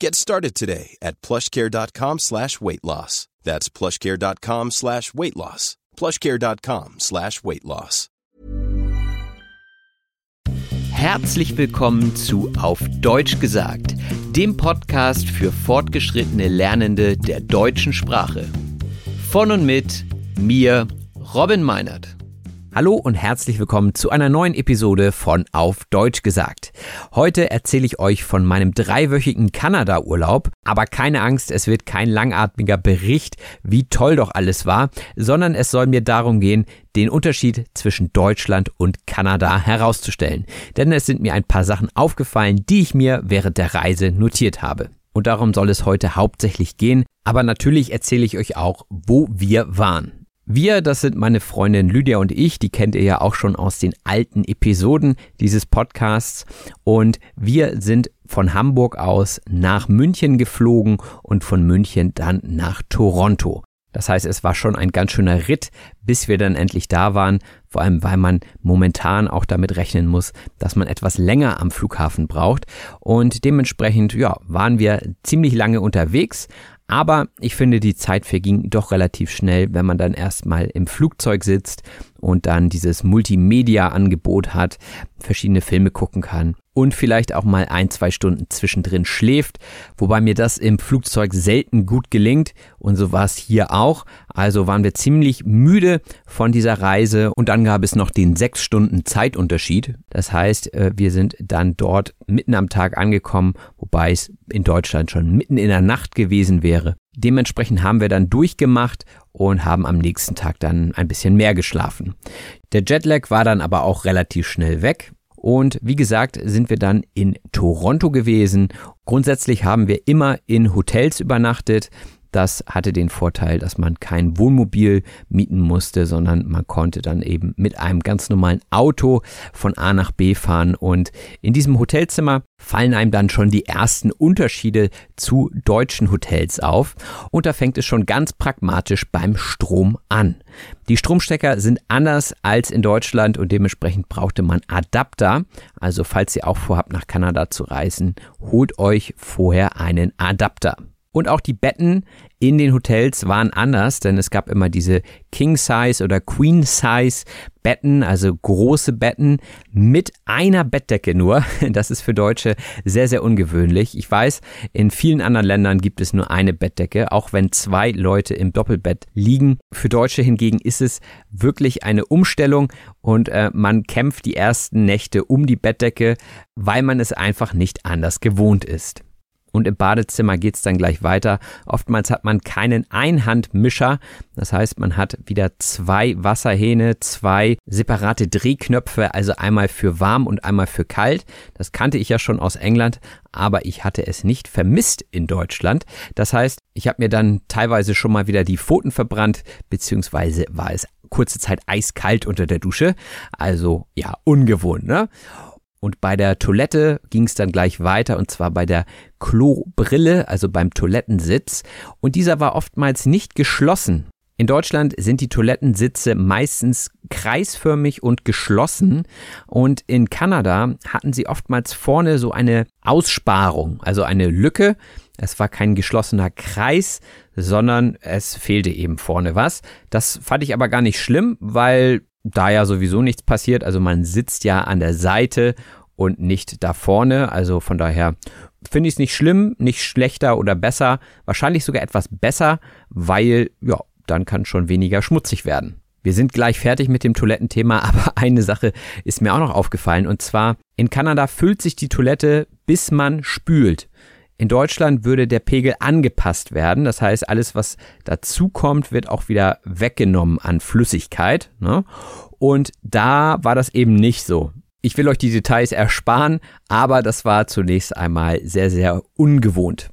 Get started today at plushcare.com slash weight loss. That's plushcare.com slash weight loss. plushcare.com slash weight loss. Herzlich willkommen zu Auf Deutsch gesagt, dem Podcast für fortgeschrittene Lernende der deutschen Sprache. Von und mit mir, Robin Meinert. Hallo und herzlich willkommen zu einer neuen Episode von Auf Deutsch gesagt. Heute erzähle ich euch von meinem dreiwöchigen Kanada-Urlaub, aber keine Angst, es wird kein langatmiger Bericht, wie toll doch alles war, sondern es soll mir darum gehen, den Unterschied zwischen Deutschland und Kanada herauszustellen. Denn es sind mir ein paar Sachen aufgefallen, die ich mir während der Reise notiert habe. Und darum soll es heute hauptsächlich gehen, aber natürlich erzähle ich euch auch, wo wir waren. Wir, das sind meine Freundin Lydia und ich, die kennt ihr ja auch schon aus den alten Episoden dieses Podcasts. Und wir sind von Hamburg aus nach München geflogen und von München dann nach Toronto. Das heißt, es war schon ein ganz schöner Ritt, bis wir dann endlich da waren, vor allem weil man momentan auch damit rechnen muss, dass man etwas länger am Flughafen braucht und dementsprechend ja, waren wir ziemlich lange unterwegs, aber ich finde, die Zeit verging doch relativ schnell, wenn man dann erstmal im Flugzeug sitzt und dann dieses Multimedia-Angebot hat, verschiedene Filme gucken kann und vielleicht auch mal ein, zwei Stunden zwischendrin schläft, wobei mir das im Flugzeug selten gut gelingt und so war es hier auch. Also waren wir ziemlich müde von dieser Reise und dann gab es noch den sechs Stunden Zeitunterschied. Das heißt, äh, wir sind dann dort mitten am Tag angekommen, wobei es in Deutschland schon mitten in der Nacht gewesen wäre. Dementsprechend haben wir dann durchgemacht und haben am nächsten Tag dann ein bisschen mehr geschlafen. Der Jetlag war dann aber auch relativ schnell weg. Und wie gesagt, sind wir dann in Toronto gewesen. Grundsätzlich haben wir immer in Hotels übernachtet. Das hatte den Vorteil, dass man kein Wohnmobil mieten musste, sondern man konnte dann eben mit einem ganz normalen Auto von A nach B fahren. Und in diesem Hotelzimmer fallen einem dann schon die ersten Unterschiede zu deutschen Hotels auf. Und da fängt es schon ganz pragmatisch beim Strom an. Die Stromstecker sind anders als in Deutschland und dementsprechend brauchte man Adapter. Also falls ihr auch vorhabt, nach Kanada zu reisen, holt euch vorher einen Adapter. Und auch die Betten in den Hotels waren anders, denn es gab immer diese King Size oder Queen Size Betten, also große Betten mit einer Bettdecke nur. Das ist für Deutsche sehr, sehr ungewöhnlich. Ich weiß, in vielen anderen Ländern gibt es nur eine Bettdecke, auch wenn zwei Leute im Doppelbett liegen. Für Deutsche hingegen ist es wirklich eine Umstellung und äh, man kämpft die ersten Nächte um die Bettdecke, weil man es einfach nicht anders gewohnt ist. Und im Badezimmer geht es dann gleich weiter. Oftmals hat man keinen Einhandmischer. Das heißt, man hat wieder zwei Wasserhähne, zwei separate Drehknöpfe, also einmal für warm und einmal für kalt. Das kannte ich ja schon aus England, aber ich hatte es nicht vermisst in Deutschland. Das heißt, ich habe mir dann teilweise schon mal wieder die Pfoten verbrannt, beziehungsweise war es kurze Zeit eiskalt unter der Dusche. Also ja, ungewohnt, ne? Und bei der Toilette ging es dann gleich weiter und zwar bei der Klobrille, also beim Toilettensitz. Und dieser war oftmals nicht geschlossen. In Deutschland sind die Toilettensitze meistens kreisförmig und geschlossen und in Kanada hatten sie oftmals vorne so eine Aussparung, also eine Lücke. Es war kein geschlossener Kreis, sondern es fehlte eben vorne was. Das fand ich aber gar nicht schlimm, weil da ja sowieso nichts passiert. Also man sitzt ja an der Seite und nicht da vorne. Also von daher finde ich es nicht schlimm, nicht schlechter oder besser. Wahrscheinlich sogar etwas besser, weil ja, dann kann schon weniger schmutzig werden. Wir sind gleich fertig mit dem Toilettenthema, aber eine Sache ist mir auch noch aufgefallen und zwar in Kanada füllt sich die Toilette, bis man spült. In Deutschland würde der Pegel angepasst werden, das heißt, alles, was dazukommt, wird auch wieder weggenommen an Flüssigkeit. Ne? Und da war das eben nicht so. Ich will euch die Details ersparen, aber das war zunächst einmal sehr, sehr ungewohnt.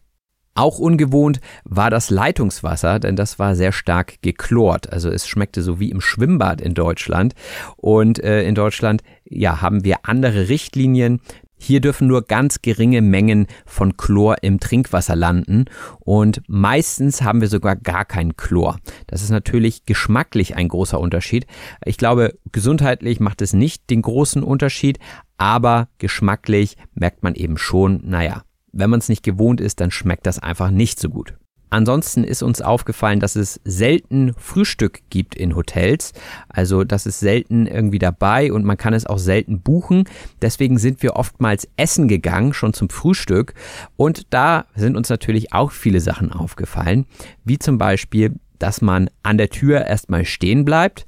Auch ungewohnt war das Leitungswasser, denn das war sehr stark geklort. Also es schmeckte so wie im Schwimmbad in Deutschland. Und äh, in Deutschland, ja, haben wir andere Richtlinien. Hier dürfen nur ganz geringe Mengen von Chlor im Trinkwasser landen und meistens haben wir sogar gar kein Chlor. Das ist natürlich geschmacklich ein großer Unterschied. Ich glaube, gesundheitlich macht es nicht den großen Unterschied, aber geschmacklich merkt man eben schon, naja, wenn man es nicht gewohnt ist, dann schmeckt das einfach nicht so gut. Ansonsten ist uns aufgefallen, dass es selten Frühstück gibt in Hotels. Also das ist selten irgendwie dabei und man kann es auch selten buchen. Deswegen sind wir oftmals essen gegangen, schon zum Frühstück. Und da sind uns natürlich auch viele Sachen aufgefallen, wie zum Beispiel, dass man an der Tür erstmal stehen bleibt.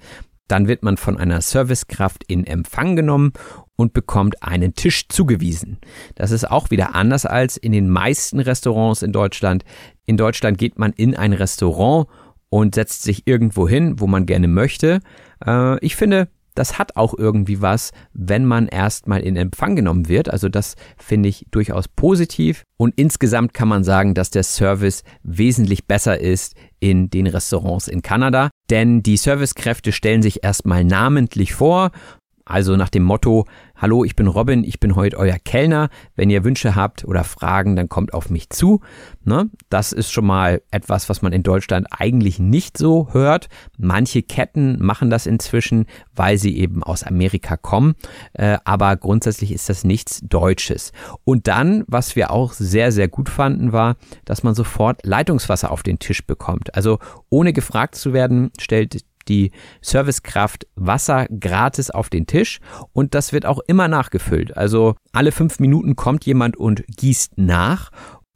Dann wird man von einer Servicekraft in Empfang genommen und bekommt einen Tisch zugewiesen. Das ist auch wieder anders als in den meisten Restaurants in Deutschland. In Deutschland geht man in ein Restaurant und setzt sich irgendwo hin, wo man gerne möchte. Äh, ich finde, das hat auch irgendwie was, wenn man erstmal in Empfang genommen wird. Also das finde ich durchaus positiv. Und insgesamt kann man sagen, dass der Service wesentlich besser ist in den Restaurants in Kanada. Denn die Servicekräfte stellen sich erstmal namentlich vor, also nach dem Motto, hallo, ich bin Robin, ich bin heute euer Kellner. Wenn ihr Wünsche habt oder Fragen, dann kommt auf mich zu. Ne? Das ist schon mal etwas, was man in Deutschland eigentlich nicht so hört. Manche Ketten machen das inzwischen, weil sie eben aus Amerika kommen. Äh, aber grundsätzlich ist das nichts Deutsches. Und dann, was wir auch sehr, sehr gut fanden, war, dass man sofort Leitungswasser auf den Tisch bekommt. Also ohne gefragt zu werden, stellt die Servicekraft Wasser gratis auf den Tisch und das wird auch immer nachgefüllt. Also alle fünf Minuten kommt jemand und gießt nach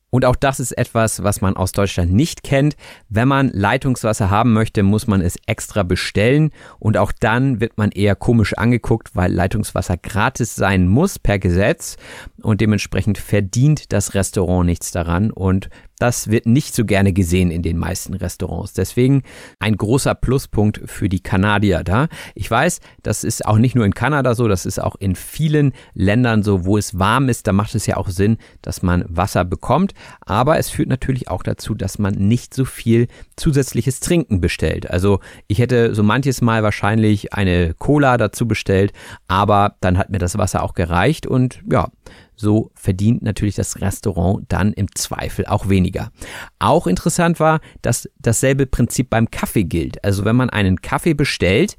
und auch das ist etwas, was man aus Deutschland nicht kennt. Wenn man Leitungswasser haben möchte, muss man es extra bestellen. Und auch dann wird man eher komisch angeguckt, weil Leitungswasser gratis sein muss per Gesetz. Und dementsprechend verdient das Restaurant nichts daran. Und das wird nicht so gerne gesehen in den meisten Restaurants. Deswegen ein großer Pluspunkt für die Kanadier da. Ich weiß, das ist auch nicht nur in Kanada so, das ist auch in vielen Ländern so, wo es warm ist. Da macht es ja auch Sinn, dass man Wasser bekommt. Aber es führt natürlich auch dazu, dass man nicht so viel zusätzliches Trinken bestellt. Also ich hätte so manches Mal wahrscheinlich eine Cola dazu bestellt, aber dann hat mir das Wasser auch gereicht und ja, so verdient natürlich das Restaurant dann im Zweifel auch weniger. Auch interessant war, dass dasselbe Prinzip beim Kaffee gilt. Also wenn man einen Kaffee bestellt,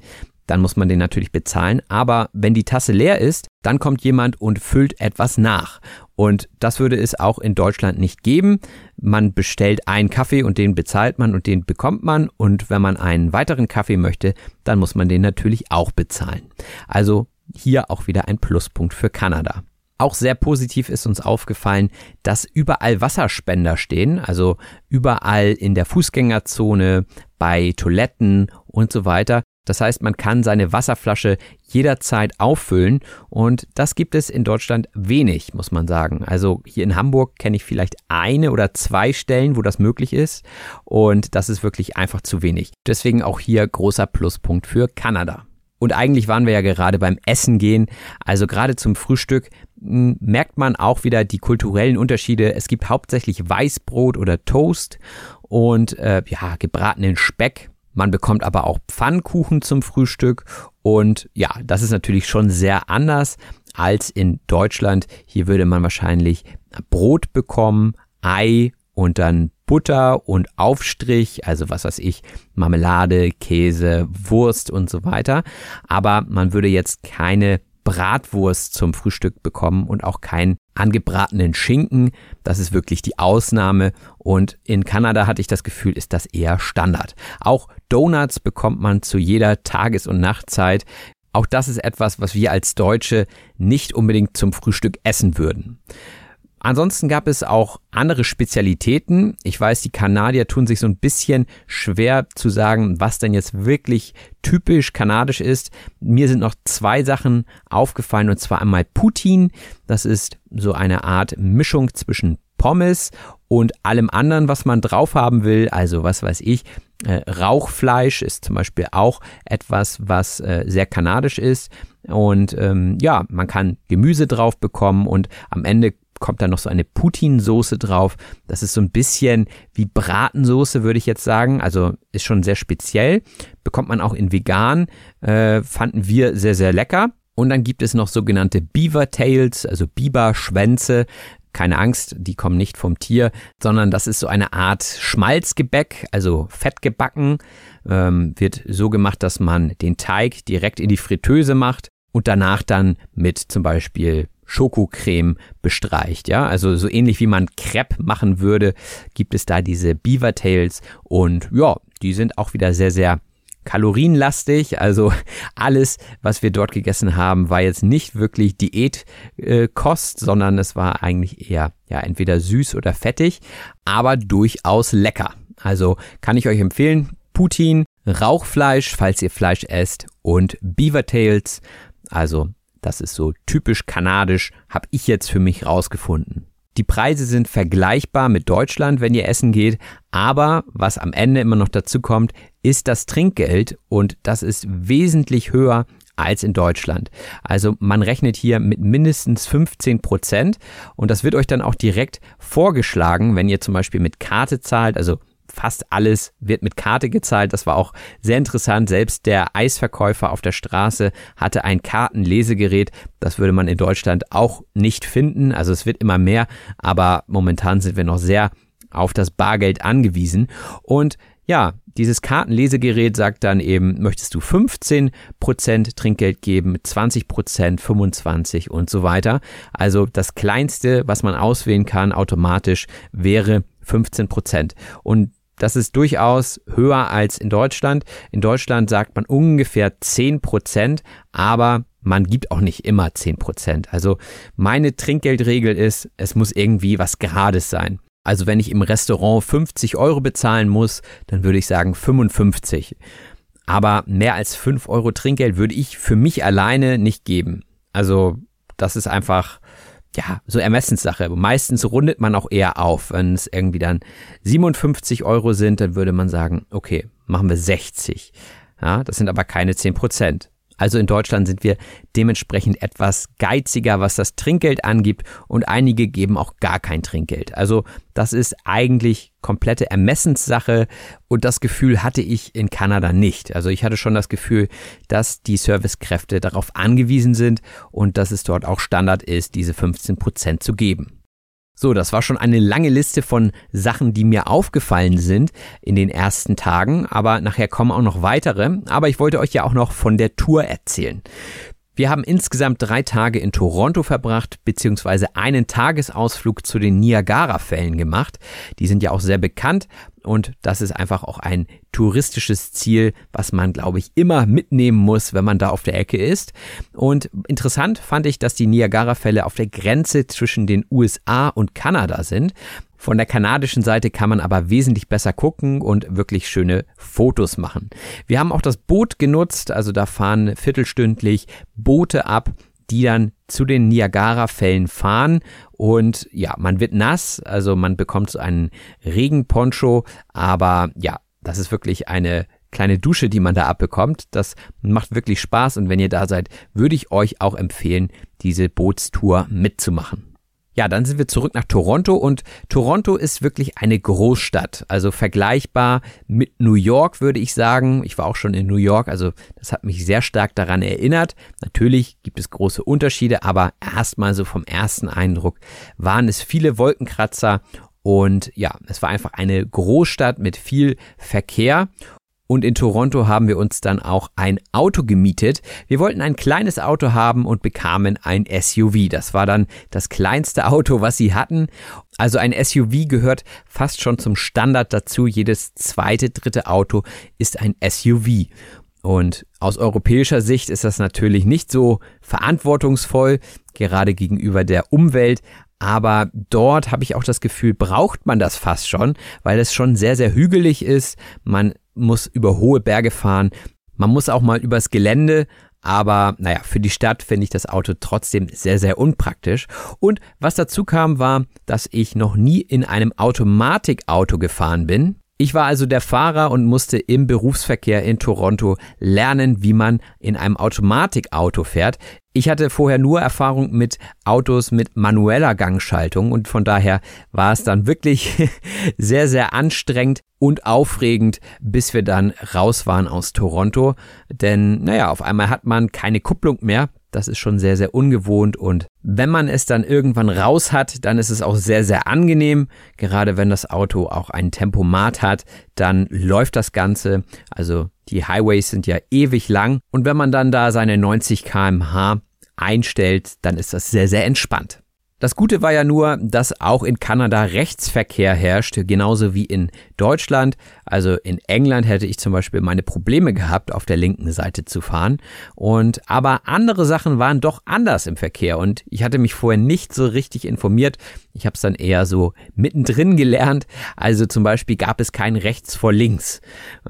dann muss man den natürlich bezahlen. Aber wenn die Tasse leer ist, dann kommt jemand und füllt etwas nach. Und das würde es auch in Deutschland nicht geben. Man bestellt einen Kaffee und den bezahlt man und den bekommt man. Und wenn man einen weiteren Kaffee möchte, dann muss man den natürlich auch bezahlen. Also hier auch wieder ein Pluspunkt für Kanada. Auch sehr positiv ist uns aufgefallen, dass überall Wasserspender stehen, also überall in der Fußgängerzone, bei Toiletten und so weiter. Das heißt, man kann seine Wasserflasche jederzeit auffüllen und das gibt es in Deutschland wenig, muss man sagen. Also hier in Hamburg kenne ich vielleicht eine oder zwei Stellen, wo das möglich ist und das ist wirklich einfach zu wenig. Deswegen auch hier großer Pluspunkt für Kanada. Und eigentlich waren wir ja gerade beim Essen gehen. Also gerade zum Frühstück hm, merkt man auch wieder die kulturellen Unterschiede. Es gibt hauptsächlich Weißbrot oder Toast und äh, ja, gebratenen Speck. Man bekommt aber auch Pfannkuchen zum Frühstück. Und ja, das ist natürlich schon sehr anders als in Deutschland. Hier würde man wahrscheinlich Brot bekommen, Ei und dann Butter und Aufstrich, also was weiß ich, Marmelade, Käse, Wurst und so weiter. Aber man würde jetzt keine Bratwurst zum Frühstück bekommen und auch keinen angebratenen Schinken. Das ist wirklich die Ausnahme. Und in Kanada hatte ich das Gefühl, ist das eher Standard. Auch Donuts bekommt man zu jeder Tages- und Nachtzeit. Auch das ist etwas, was wir als Deutsche nicht unbedingt zum Frühstück essen würden. Ansonsten gab es auch andere Spezialitäten. Ich weiß, die Kanadier tun sich so ein bisschen schwer zu sagen, was denn jetzt wirklich typisch kanadisch ist. Mir sind noch zwei Sachen aufgefallen und zwar einmal Poutine. Das ist so eine Art Mischung zwischen Pommes und allem anderen, was man drauf haben will. Also was weiß ich, äh, Rauchfleisch ist zum Beispiel auch etwas, was äh, sehr kanadisch ist. Und ähm, ja, man kann Gemüse drauf bekommen und am Ende kommt da noch so eine Putin-Soße drauf. Das ist so ein bisschen wie Bratensoße, würde ich jetzt sagen. Also ist schon sehr speziell. Bekommt man auch in vegan. Äh, fanden wir sehr, sehr lecker. Und dann gibt es noch sogenannte Beaver Tails, also Biberschwänze. Keine Angst, die kommen nicht vom Tier, sondern das ist so eine Art Schmalzgebäck, also fettgebacken. Ähm, wird so gemacht, dass man den Teig direkt in die Fritteuse macht und danach dann mit zum Beispiel Schokocreme bestreicht. Ja, also so ähnlich wie man Crepe machen würde, gibt es da diese Beaver Tails und ja, die sind auch wieder sehr, sehr kalorienlastig. Also alles, was wir dort gegessen haben, war jetzt nicht wirklich Diätkost, äh, sondern es war eigentlich eher ja entweder süß oder fettig, aber durchaus lecker. Also kann ich euch empfehlen, Putin, Rauchfleisch, falls ihr Fleisch esst und Beaver Tails. Also das ist so typisch kanadisch, habe ich jetzt für mich rausgefunden. Die Preise sind vergleichbar mit Deutschland, wenn ihr essen geht, aber was am Ende immer noch dazu kommt, ist das Trinkgeld und das ist wesentlich höher als in Deutschland. Also man rechnet hier mit mindestens 15 Prozent und das wird euch dann auch direkt vorgeschlagen, wenn ihr zum Beispiel mit Karte zahlt, also fast alles wird mit Karte gezahlt. Das war auch sehr interessant. Selbst der Eisverkäufer auf der Straße hatte ein Kartenlesegerät. Das würde man in Deutschland auch nicht finden. Also es wird immer mehr, aber momentan sind wir noch sehr auf das Bargeld angewiesen. Und ja, dieses Kartenlesegerät sagt dann eben, möchtest du 15% Trinkgeld geben, 20%, 25% und so weiter. Also das kleinste, was man auswählen kann, automatisch wäre 15%. Und das ist durchaus höher als in Deutschland. In Deutschland sagt man ungefähr 10 Prozent, aber man gibt auch nicht immer 10 Prozent. Also meine Trinkgeldregel ist, es muss irgendwie was Gerades sein. Also wenn ich im Restaurant 50 Euro bezahlen muss, dann würde ich sagen 55. Aber mehr als 5 Euro Trinkgeld würde ich für mich alleine nicht geben. Also das ist einfach ja, so Ermessenssache. Meistens rundet man auch eher auf. Wenn es irgendwie dann 57 Euro sind, dann würde man sagen, okay, machen wir 60. Ja, das sind aber keine 10 Prozent. Also in Deutschland sind wir dementsprechend etwas geiziger, was das Trinkgeld angibt und einige geben auch gar kein Trinkgeld. Also das ist eigentlich komplette Ermessenssache und das Gefühl hatte ich in Kanada nicht. Also ich hatte schon das Gefühl, dass die Servicekräfte darauf angewiesen sind und dass es dort auch Standard ist, diese 15 Prozent zu geben. So, das war schon eine lange Liste von Sachen, die mir aufgefallen sind in den ersten Tagen, aber nachher kommen auch noch weitere. Aber ich wollte euch ja auch noch von der Tour erzählen. Wir haben insgesamt drei Tage in Toronto verbracht, beziehungsweise einen Tagesausflug zu den Niagara-Fällen gemacht. Die sind ja auch sehr bekannt und das ist einfach auch ein touristisches Ziel, was man, glaube ich, immer mitnehmen muss, wenn man da auf der Ecke ist. Und interessant fand ich, dass die Niagara-Fälle auf der Grenze zwischen den USA und Kanada sind. Von der kanadischen Seite kann man aber wesentlich besser gucken und wirklich schöne Fotos machen. Wir haben auch das Boot genutzt, also da fahren viertelstündlich Boote ab, die dann zu den Niagara-Fällen fahren und ja, man wird nass, also man bekommt so einen Regenponcho, aber ja, das ist wirklich eine kleine Dusche, die man da abbekommt. Das macht wirklich Spaß und wenn ihr da seid, würde ich euch auch empfehlen, diese Bootstour mitzumachen. Ja, dann sind wir zurück nach Toronto und Toronto ist wirklich eine Großstadt, also vergleichbar mit New York würde ich sagen. Ich war auch schon in New York, also das hat mich sehr stark daran erinnert. Natürlich gibt es große Unterschiede, aber erstmal so vom ersten Eindruck waren es viele Wolkenkratzer Und ja, es war einfach eine Großstadt mit viel Verkehr. Und in Toronto haben wir uns dann auch ein Auto gemietet. Wir wollten ein kleines Auto haben und bekamen ein SUV. Das war dann das kleinste Auto, was sie hatten. Also ein SUV gehört fast schon zum Standard dazu. Jedes zweite, dritte Auto ist ein SUV. Und aus europäischer Sicht ist das natürlich nicht so verantwortungsvoll, gerade gegenüber der Umwelt. Aber dort habe ich auch das Gefühl, braucht man das fast schon, weil es schon sehr, sehr hügelig ist. Man muss über hohe Berge fahren. Man muss auch mal übers Gelände. Aber naja, für die Stadt finde ich das Auto trotzdem sehr, sehr unpraktisch. Und was dazu kam, war, dass ich noch nie in einem Automatikauto gefahren bin. Ich war also der Fahrer und musste im Berufsverkehr in Toronto lernen, wie man in einem Automatikauto fährt. Ich hatte vorher nur Erfahrung mit Autos mit manueller Gangschaltung und von daher war es dann wirklich sehr, sehr anstrengend und aufregend, bis wir dann raus waren aus Toronto. Denn, naja, auf einmal hat man keine Kupplung mehr. Das ist schon sehr, sehr ungewohnt und wenn man es dann irgendwann raus hat, dann ist es auch sehr, sehr angenehm. Gerade wenn das Auto auch ein Tempomat hat, dann läuft das Ganze. Also die Highways sind ja ewig lang und wenn man dann da seine 90 kmh einstellt, dann ist das sehr, sehr entspannt. Das Gute war ja nur, dass auch in Kanada Rechtsverkehr herrscht, genauso wie in Deutschland. Also in England hätte ich zum Beispiel meine Probleme gehabt, auf der linken Seite zu fahren. Und aber andere Sachen waren doch anders im Verkehr und ich hatte mich vorher nicht so richtig informiert. Ich habe es dann eher so mittendrin gelernt. Also zum Beispiel gab es kein Rechts vor links.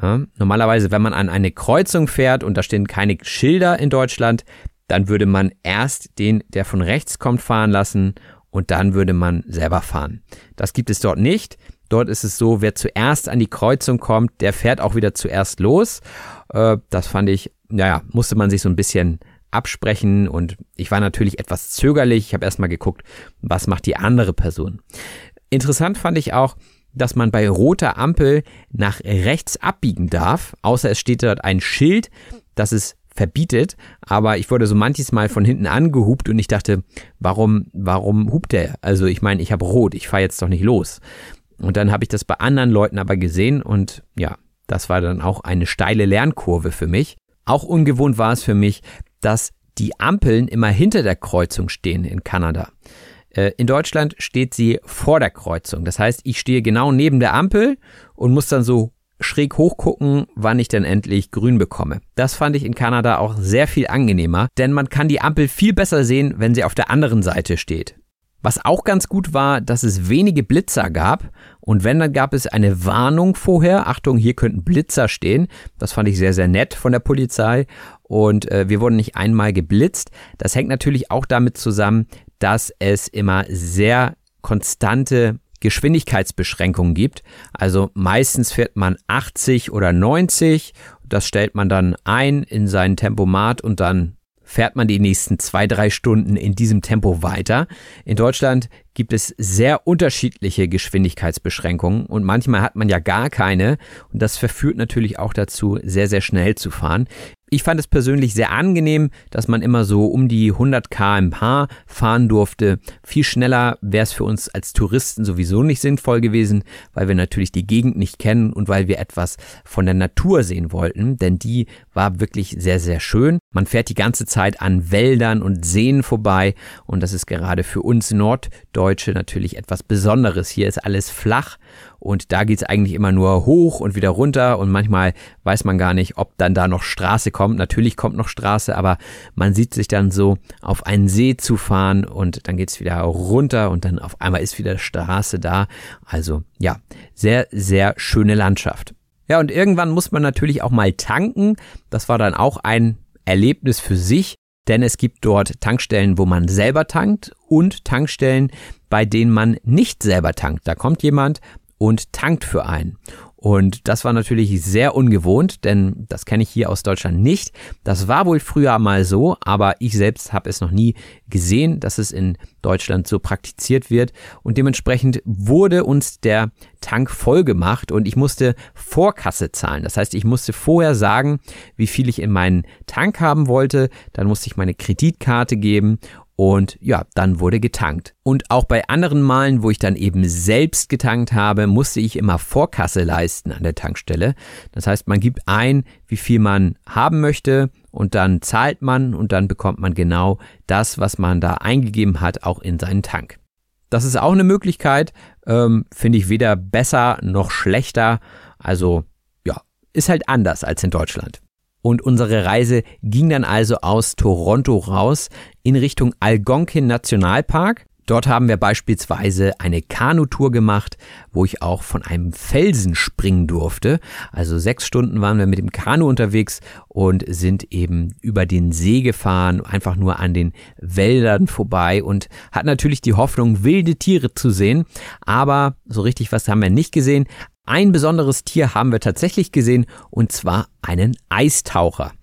Ja, normalerweise, wenn man an eine Kreuzung fährt und da stehen keine Schilder in Deutschland, dann würde man erst den, der von rechts kommt, fahren lassen und dann würde man selber fahren. Das gibt es dort nicht. Dort ist es so, wer zuerst an die Kreuzung kommt, der fährt auch wieder zuerst los. Äh, das fand ich, naja, musste man sich so ein bisschen absprechen und ich war natürlich etwas zögerlich. Ich habe erstmal geguckt, was macht die andere Person. Interessant fand ich auch, dass man bei roter Ampel nach rechts abbiegen darf, außer es steht dort ein Schild, das es verbietet, aber ich wurde so manches Mal von hinten angehupt und ich dachte, warum, warum hupt der? Also ich meine, ich habe rot, ich fahre jetzt doch nicht los. Und dann habe ich das bei anderen Leuten aber gesehen und ja, das war dann auch eine steile Lernkurve für mich. Auch ungewohnt war es für mich, dass die Ampeln immer hinter der Kreuzung stehen in Kanada. Äh, in Deutschland steht sie vor der Kreuzung. Das heißt, ich stehe genau neben der Ampel und muss dann so schräg hochgucken, wann ich denn endlich grün bekomme. Das fand ich in Kanada auch sehr viel angenehmer, denn man kann die Ampel viel besser sehen, wenn sie auf der anderen Seite steht. Was auch ganz gut war, dass es wenige Blitzer gab und wenn, dann gab es eine Warnung vorher. Achtung, hier könnten Blitzer stehen. Das fand ich sehr, sehr nett von der Polizei und äh, wir wurden nicht einmal geblitzt. Das hängt natürlich auch damit zusammen, dass es immer sehr konstante Geschwindigkeitsbeschränkungen gibt. Also meistens fährt man 80 oder 90. Das stellt man dann ein in seinen Tempomat und dann fährt man die nächsten zwei, drei Stunden in diesem Tempo weiter. In Deutschland gibt es sehr unterschiedliche Geschwindigkeitsbeschränkungen und manchmal hat man ja gar keine und das verführt natürlich auch dazu, sehr, sehr schnell zu fahren. Ich fand es persönlich sehr angenehm, dass man immer so um die 100 kmh fahren durfte. Viel schneller wäre es für uns als Touristen sowieso nicht sinnvoll gewesen, weil wir natürlich die Gegend nicht kennen und weil wir etwas von der Natur sehen wollten, denn die war wirklich sehr, sehr schön. Man fährt die ganze Zeit an Wäldern und Seen vorbei und das ist gerade für uns Norddeutsche natürlich etwas Besonderes. Hier ist alles flach und da geht's eigentlich immer nur hoch und wieder runter und manchmal weiß man gar nicht, ob dann da noch Straße kommt. Natürlich kommt noch Straße, aber man sieht sich dann so auf einen See zu fahren und dann geht's wieder runter und dann auf einmal ist wieder Straße da. Also ja, sehr, sehr schöne Landschaft. Ja, und irgendwann muss man natürlich auch mal tanken. Das war dann auch ein Erlebnis für sich, denn es gibt dort Tankstellen, wo man selber tankt und Tankstellen, bei denen man nicht selber tankt. Da kommt jemand, und tankt für einen. Und das war natürlich sehr ungewohnt, denn das kenne ich hier aus Deutschland nicht. Das war wohl früher mal so, aber ich selbst habe es noch nie gesehen, dass es in Deutschland so praktiziert wird. Und dementsprechend wurde uns der Tank voll gemacht und ich musste Vorkasse zahlen. Das heißt, ich musste vorher sagen, wie viel ich in meinen Tank haben wollte. Dann musste ich meine Kreditkarte geben und ja, dann wurde getankt. Und auch bei anderen Malen, wo ich dann eben selbst getankt habe, musste ich immer Vorkasse leisten an der Tankstelle. Das heißt, man gibt ein, wie viel man haben möchte und dann zahlt man und dann bekommt man genau das, was man da eingegeben hat, auch in seinen Tank. Das ist auch eine Möglichkeit, ähm, finde ich weder besser noch schlechter. Also ja, ist halt anders als in Deutschland. Und unsere Reise ging dann also aus Toronto raus in Richtung Algonquin Nationalpark. Dort haben wir beispielsweise eine Kanutour gemacht, wo ich auch von einem Felsen springen durfte. Also sechs Stunden waren wir mit dem Kanu unterwegs und sind eben über den See gefahren, einfach nur an den Wäldern vorbei und hat natürlich die Hoffnung, wilde Tiere zu sehen. Aber so richtig was haben wir nicht gesehen. Ein besonderes Tier haben wir tatsächlich gesehen und zwar einen Eistaucher,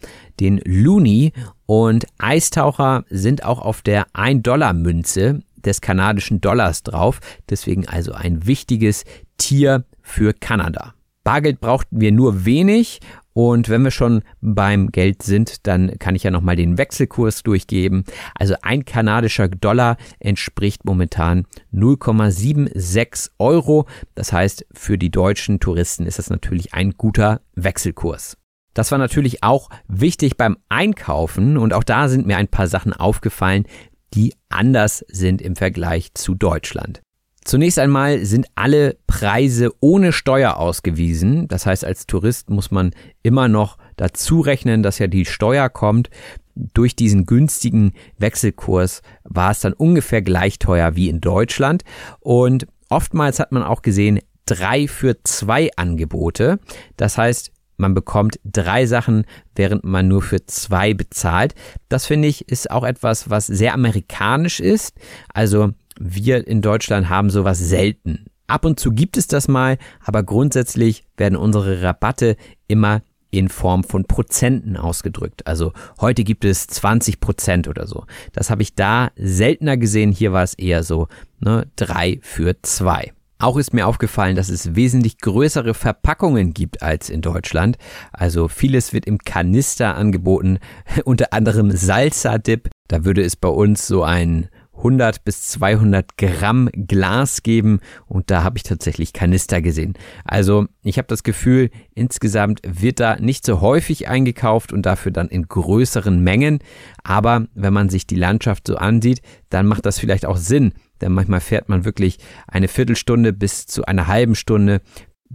den Looney. Und Eistaucher sind auch auf der 1-Dollar-Münze des kanadischen Dollars drauf. Deswegen also ein wichtiges Tier für Kanada. Bargeld brauchten wir nur wenig und wenn wir schon beim Geld sind, dann kann ich ja nochmal den Wechselkurs durchgeben. Also ein kanadischer Dollar entspricht momentan 0,76 Euro. Das heißt, für die deutschen Touristen ist das natürlich ein guter Wechselkurs. Das war natürlich auch wichtig beim Einkaufen und auch da sind mir ein paar Sachen aufgefallen, die anders sind im Vergleich zu Deutschland. Zunächst einmal sind alle Preise ohne Steuer ausgewiesen. Das heißt, als Tourist muss man immer noch dazu rechnen, dass ja die Steuer kommt. Durch diesen günstigen Wechselkurs war es dann ungefähr gleich teuer wie in Deutschland. Und oftmals hat man auch gesehen, drei für zwei Angebote. Das heißt, man bekommt drei Sachen, während man nur für zwei bezahlt. Das finde ich ist auch etwas, was sehr amerikanisch ist. Also wir in Deutschland haben sowas selten. Ab und zu gibt es das mal, aber grundsätzlich werden unsere Rabatte immer in Form von Prozenten ausgedrückt. Also heute gibt es 20 Prozent oder so. Das habe ich da seltener gesehen. Hier war es eher so ne, drei für zwei. Auch ist mir aufgefallen, dass es wesentlich größere Verpackungen gibt als in Deutschland. Also vieles wird im Kanister angeboten, unter anderem Salsa-Dip. Da würde es bei uns so ein 100 bis 200 Gramm Glas geben und da habe ich tatsächlich Kanister gesehen. Also ich habe das Gefühl, insgesamt wird da nicht so häufig eingekauft und dafür dann in größeren Mengen. Aber wenn man sich die Landschaft so ansieht, dann macht das vielleicht auch Sinn, denn manchmal fährt man wirklich eine Viertelstunde bis zu einer halben Stunde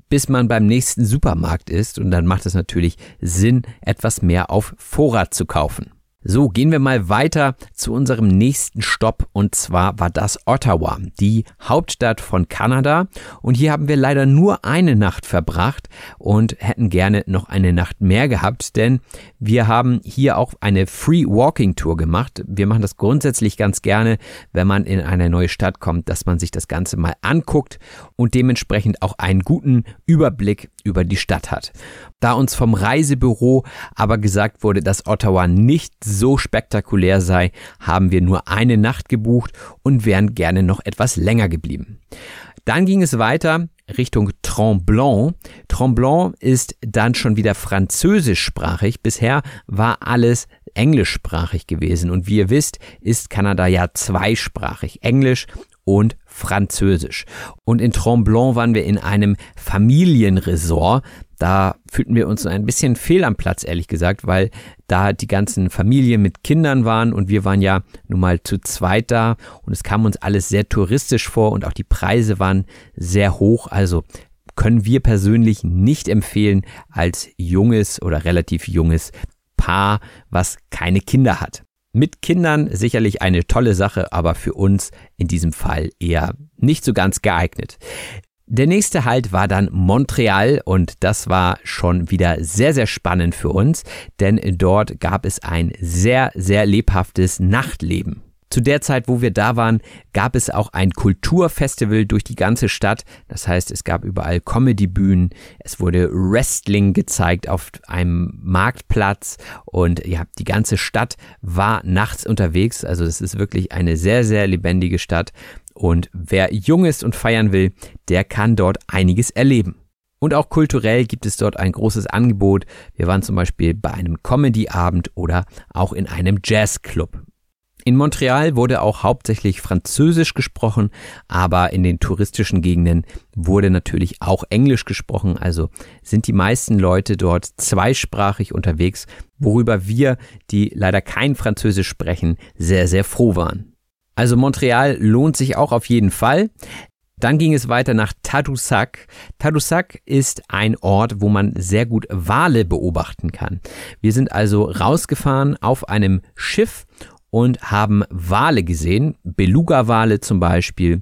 bis man beim nächsten Supermarkt ist und dann macht es natürlich Sinn, etwas mehr auf Vorrat zu kaufen. So, gehen wir mal weiter zu unserem nächsten Stopp und zwar war das Ottawa, die Hauptstadt von Kanada und hier haben wir leider nur eine Nacht verbracht und hätten gerne noch eine Nacht mehr gehabt, denn wir haben hier auch eine Free Walking Tour gemacht. Wir machen das grundsätzlich ganz gerne, wenn man in eine neue Stadt kommt, dass man sich das Ganze mal anguckt und dementsprechend auch einen guten Überblick über die Stadt hat. Da uns vom Reisebüro aber gesagt wurde, dass Ottawa nicht so spektakulär sei, haben wir nur eine Nacht gebucht und wären gerne noch etwas länger geblieben. Dann ging es weiter Richtung Tremblant. Tremblant ist dann schon wieder französischsprachig. Bisher war alles englischsprachig gewesen. Und wie ihr wisst, ist Kanada ja zweisprachig. Englisch und Französisch. Und in Tremblant waren wir in einem Familienresort. Da fühlten wir uns ein bisschen fehl am Platz, ehrlich gesagt, weil da die ganzen Familien mit Kindern waren und wir waren ja nun mal zu zweit da und es kam uns alles sehr touristisch vor und auch die Preise waren sehr hoch. Also können wir persönlich nicht empfehlen als junges oder relativ junges Paar, was keine Kinder hat. Mit Kindern sicherlich eine tolle Sache, aber für uns in diesem Fall eher nicht so ganz geeignet. Der nächste Halt war dann Montreal und das war schon wieder sehr, sehr spannend für uns, denn dort gab es ein sehr, sehr lebhaftes Nachtleben. Zu der Zeit, wo wir da waren, gab es auch ein Kulturfestival durch die ganze Stadt. Das heißt, es gab überall Comedybühnen, es wurde Wrestling gezeigt auf einem Marktplatz und ja, die ganze Stadt war nachts unterwegs. Also es ist wirklich eine sehr, sehr lebendige Stadt. Und wer jung ist und feiern will, der kann dort einiges erleben. Und auch kulturell gibt es dort ein großes Angebot. Wir waren zum Beispiel bei einem Comedy-Abend oder auch in einem Jazzclub. In Montreal wurde auch hauptsächlich Französisch gesprochen, aber in den touristischen Gegenden wurde natürlich auch Englisch gesprochen, also sind die meisten Leute dort zweisprachig unterwegs, worüber wir, die leider kein Französisch sprechen, sehr, sehr froh waren. Also Montreal lohnt sich auch auf jeden Fall. Dann ging es weiter nach Tadoussac. Tadoussac ist ein Ort, wo man sehr gut Wale beobachten kann. Wir sind also rausgefahren auf einem Schiff und haben Wale gesehen, Beluga-Wale zum Beispiel,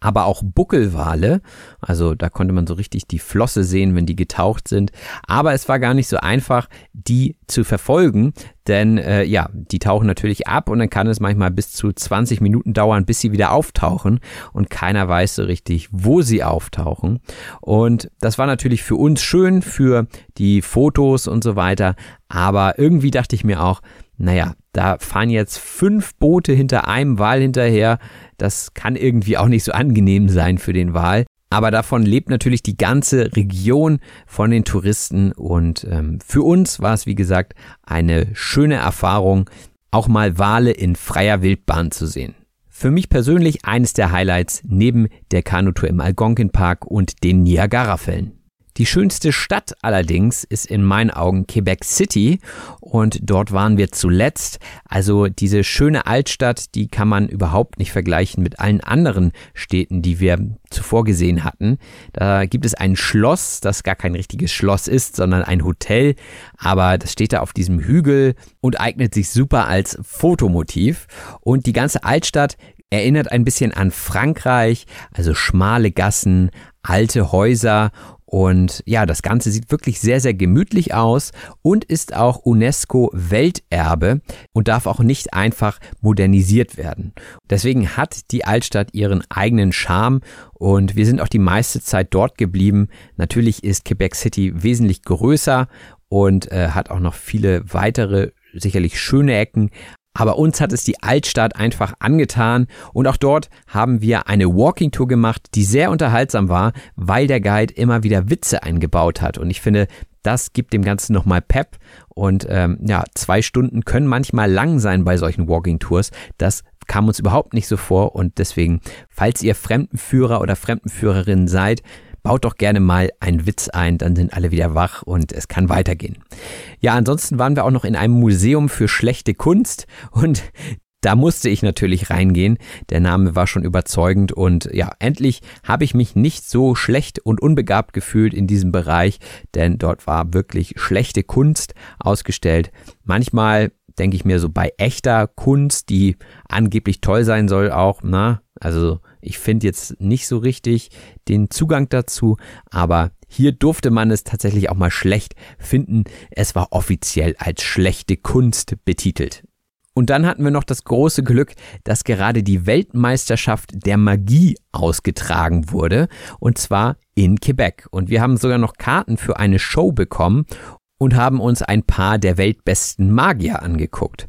aber auch Buckelwale. Also da konnte man so richtig die Flosse sehen, wenn die getaucht sind. Aber es war gar nicht so einfach, die zu verfolgen, denn äh, ja, die tauchen natürlich ab und dann kann es manchmal bis zu 20 Minuten dauern, bis sie wieder auftauchen und keiner weiß so richtig, wo sie auftauchen. Und das war natürlich für uns schön, für die Fotos und so weiter. Aber irgendwie dachte ich mir auch, naja, da fahren jetzt fünf Boote hinter einem Wal hinterher. Das kann irgendwie auch nicht so angenehm sein für den Wal. Aber davon lebt natürlich die ganze Region von den Touristen. Und ähm, für uns war es, wie gesagt, eine schöne Erfahrung, auch mal Wale in freier Wildbahn zu sehen. Für mich persönlich eines der Highlights neben der Kanutour im Algonquin Park und den Niagara-Fällen. Die schönste Stadt allerdings ist in meinen Augen Quebec City und dort waren wir zuletzt. Also diese schöne Altstadt, die kann man überhaupt nicht vergleichen mit allen anderen Städten, die wir zuvor gesehen hatten. Da gibt es ein Schloss, das gar kein richtiges Schloss ist, sondern ein Hotel, aber das steht da auf diesem Hügel und eignet sich super als Fotomotiv. Und die ganze Altstadt erinnert ein bisschen an Frankreich, also schmale Gassen, alte Häuser und ja, das Ganze sieht wirklich sehr, sehr gemütlich aus und ist auch UNESCO Welterbe und darf auch nicht einfach modernisiert werden. Deswegen hat die Altstadt ihren eigenen Charme und wir sind auch die meiste Zeit dort geblieben. Natürlich ist Quebec City wesentlich größer und äh, hat auch noch viele weitere sicherlich schöne Ecken, aber uns hat es die Altstadt einfach angetan und auch dort haben wir eine Walking Tour gemacht, die sehr unterhaltsam war, weil der Guide immer wieder Witze eingebaut hat. Und ich finde, das gibt dem Ganzen nochmal Pep. Und ähm, ja, zwei Stunden können manchmal lang sein bei solchen Walking Tours. Das kam uns überhaupt nicht so vor und deswegen, falls ihr Fremdenführer oder Fremdenführerin seid, baut doch gerne mal einen Witz ein, dann sind alle wieder wach und es kann weitergehen. Ja, ansonsten waren wir auch noch in einem Museum für schlechte Kunst und da musste ich natürlich reingehen. Der Name war schon überzeugend und ja, endlich habe ich mich nicht so schlecht und unbegabt gefühlt in diesem Bereich, denn dort war wirklich schlechte Kunst ausgestellt. Manchmal denke ich mir so bei echter Kunst, die angeblich toll sein soll auch, na, also ich finde jetzt nicht so richtig den Zugang dazu, aber hier durfte man es tatsächlich auch mal schlecht finden. Es war offiziell als schlechte Kunst betitelt. Und dann hatten wir noch das große Glück, dass gerade die Weltmeisterschaft der Magie ausgetragen wurde, und zwar in Quebec. Und wir haben sogar noch Karten für eine Show bekommen und haben uns ein paar der weltbesten Magier angeguckt.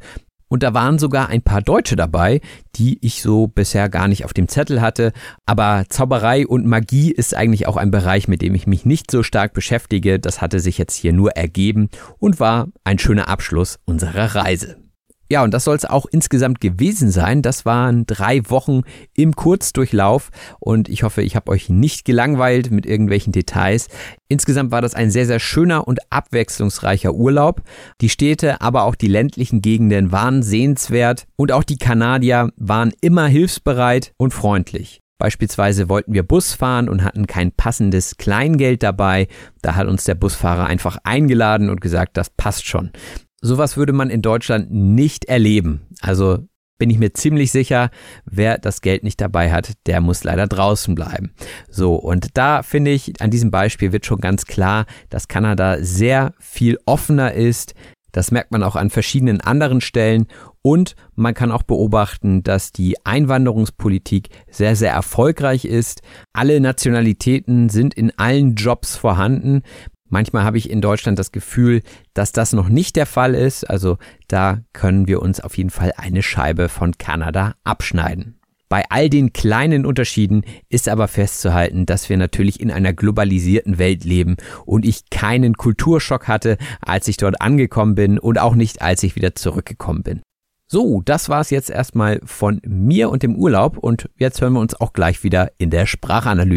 Und da waren sogar ein paar Deutsche dabei, die ich so bisher gar nicht auf dem Zettel hatte. Aber Zauberei und Magie ist eigentlich auch ein Bereich, mit dem ich mich nicht so stark beschäftige. Das hatte sich jetzt hier nur ergeben und war ein schöner Abschluss unserer Reise. Ja, und das soll es auch insgesamt gewesen sein. Das waren drei Wochen im Kurzdurchlauf und ich hoffe, ich habe euch nicht gelangweilt mit irgendwelchen Details. Insgesamt war das ein sehr, sehr schöner und abwechslungsreicher Urlaub. Die Städte, aber auch die ländlichen Gegenden waren sehenswert und auch die Kanadier waren immer hilfsbereit und freundlich. Beispielsweise wollten wir Bus fahren und hatten kein passendes Kleingeld dabei. Da hat uns der Busfahrer einfach eingeladen und gesagt, das passt schon. Sowas würde man in Deutschland nicht erleben. Also bin ich mir ziemlich sicher, wer das Geld nicht dabei hat, der muss leider draußen bleiben. So, und da finde ich, an diesem Beispiel wird schon ganz klar, dass Kanada sehr viel offener ist. Das merkt man auch an verschiedenen anderen Stellen. Und man kann auch beobachten, dass die Einwanderungspolitik sehr, sehr erfolgreich ist. Alle Nationalitäten sind in allen Jobs vorhanden. Manchmal habe ich in Deutschland das Gefühl, dass das noch nicht der Fall ist. Also da können wir uns auf jeden Fall eine Scheibe von Kanada abschneiden. Bei all den kleinen Unterschieden ist aber festzuhalten, dass wir natürlich in einer globalisierten Welt leben und ich keinen Kulturschock hatte, als ich dort angekommen bin und auch nicht, als ich wieder zurückgekommen bin. So, das war's jetzt erstmal von mir und dem Urlaub und jetzt hören wir uns auch gleich wieder in der Sprachanalyse.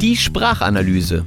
Die Sprachanalyse.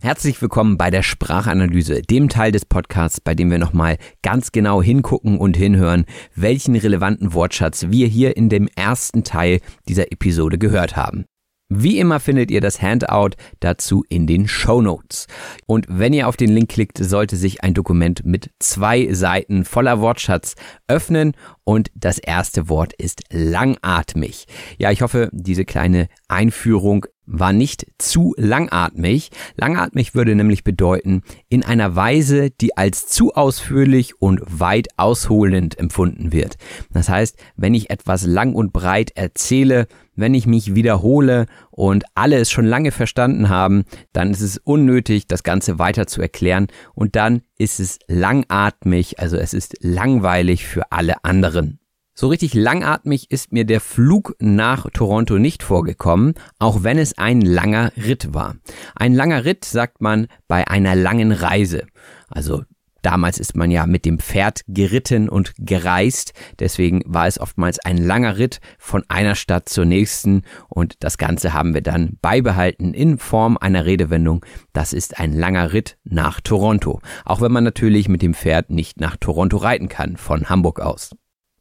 Herzlich willkommen bei der Sprachanalyse, dem Teil des Podcasts, bei dem wir nochmal ganz genau hingucken und hinhören, welchen relevanten Wortschatz wir hier in dem ersten Teil dieser Episode gehört haben. Wie immer findet ihr das Handout dazu in den Show Notes. Und wenn ihr auf den Link klickt, sollte sich ein Dokument mit zwei Seiten voller Wortschatz öffnen und das erste Wort ist langatmig. Ja, ich hoffe, diese kleine Einführung war nicht zu langatmig. Langatmig würde nämlich bedeuten, in einer Weise, die als zu ausführlich und weit ausholend empfunden wird. Das heißt, wenn ich etwas lang und breit erzähle, wenn ich mich wiederhole und alle es schon lange verstanden haben, dann ist es unnötig, das Ganze weiter zu erklären und dann ist es langatmig, also es ist langweilig für alle anderen. So richtig langatmig ist mir der Flug nach Toronto nicht vorgekommen, auch wenn es ein langer Ritt war. Ein langer Ritt sagt man bei einer langen Reise. Also Damals ist man ja mit dem Pferd geritten und gereist, deswegen war es oftmals ein langer Ritt von einer Stadt zur nächsten und das Ganze haben wir dann beibehalten in Form einer Redewendung. Das ist ein langer Ritt nach Toronto, auch wenn man natürlich mit dem Pferd nicht nach Toronto reiten kann von Hamburg aus.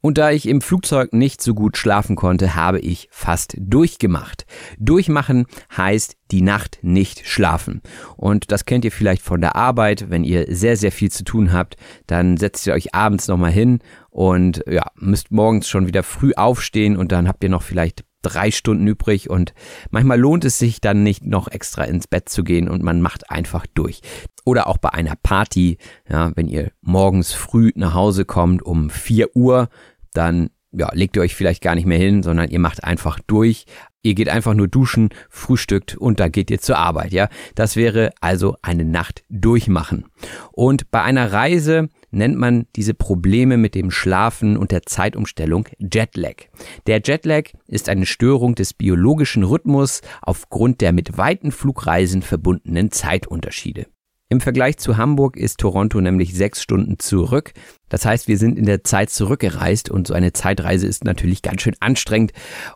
Und da ich im Flugzeug nicht so gut schlafen konnte, habe ich fast durchgemacht. Durchmachen heißt die Nacht nicht schlafen. Und das kennt ihr vielleicht von der Arbeit. Wenn ihr sehr, sehr viel zu tun habt, dann setzt ihr euch abends nochmal hin und ja, müsst morgens schon wieder früh aufstehen und dann habt ihr noch vielleicht drei Stunden übrig und manchmal lohnt es sich dann nicht noch extra ins Bett zu gehen und man macht einfach durch. Oder auch bei einer Party, ja, wenn ihr morgens früh nach Hause kommt um vier Uhr, dann ja, legt ihr euch vielleicht gar nicht mehr hin, sondern ihr macht einfach durch. Ihr geht einfach nur duschen, frühstückt und dann geht ihr zur Arbeit, ja. Das wäre also eine Nacht durchmachen. Und bei einer Reise nennt man diese Probleme mit dem Schlafen und der Zeitumstellung Jetlag. Der Jetlag ist eine Störung des biologischen Rhythmus aufgrund der mit weiten Flugreisen verbundenen Zeitunterschiede. Im Vergleich zu Hamburg ist Toronto nämlich sechs Stunden zurück. Das heißt, wir sind in der Zeit zurückgereist und so eine Zeitreise ist natürlich ganz schön anstrengend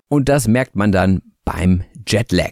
und das merkt man dann beim Jetlag.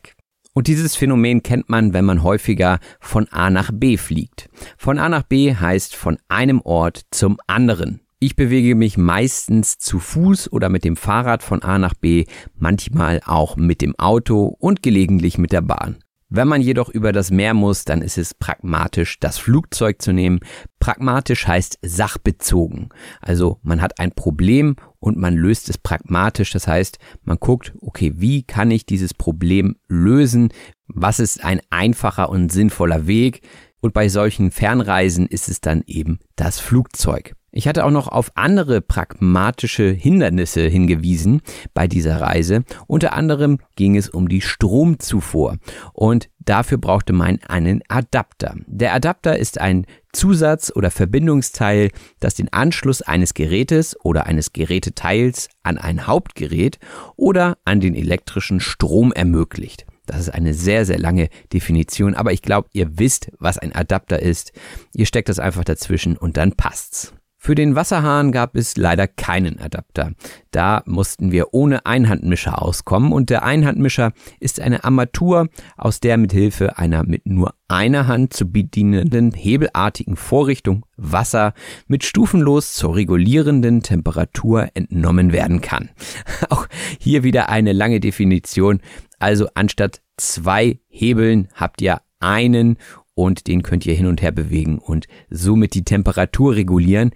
Und dieses Phänomen kennt man, wenn man häufiger von A nach B fliegt. Von A nach B heißt von einem Ort zum anderen. Ich bewege mich meistens zu Fuß oder mit dem Fahrrad von A nach B, manchmal auch mit dem Auto und gelegentlich mit der Bahn. Wenn man jedoch über das Meer muss, dann ist es pragmatisch, das Flugzeug zu nehmen. Pragmatisch heißt sachbezogen. Also man hat ein Problem und man löst es pragmatisch. Das heißt, man guckt, okay, wie kann ich dieses Problem lösen? Was ist ein einfacher und sinnvoller Weg? Und bei solchen Fernreisen ist es dann eben das Flugzeug. Ich hatte auch noch auf andere pragmatische Hindernisse hingewiesen bei dieser Reise. Unter anderem ging es um die Stromzufuhr und dafür brauchte man einen Adapter. Der Adapter ist ein Zusatz- oder Verbindungsteil, das den Anschluss eines Gerätes oder eines Geräteteils an ein Hauptgerät oder an den elektrischen Strom ermöglicht. Das ist eine sehr, sehr lange Definition, aber ich glaube, ihr wisst, was ein Adapter ist. Ihr steckt das einfach dazwischen und dann passt's. Für den Wasserhahn gab es leider keinen Adapter. Da mussten wir ohne Einhandmischer auskommen und der Einhandmischer ist eine Armatur, aus der mit Hilfe einer mit nur einer Hand zu bedienenden hebelartigen Vorrichtung Wasser mit stufenlos zur regulierenden Temperatur entnommen werden kann. Auch hier wieder eine lange Definition. Also anstatt zwei Hebeln habt ihr einen und den könnt ihr hin und her bewegen und somit die Temperatur regulieren.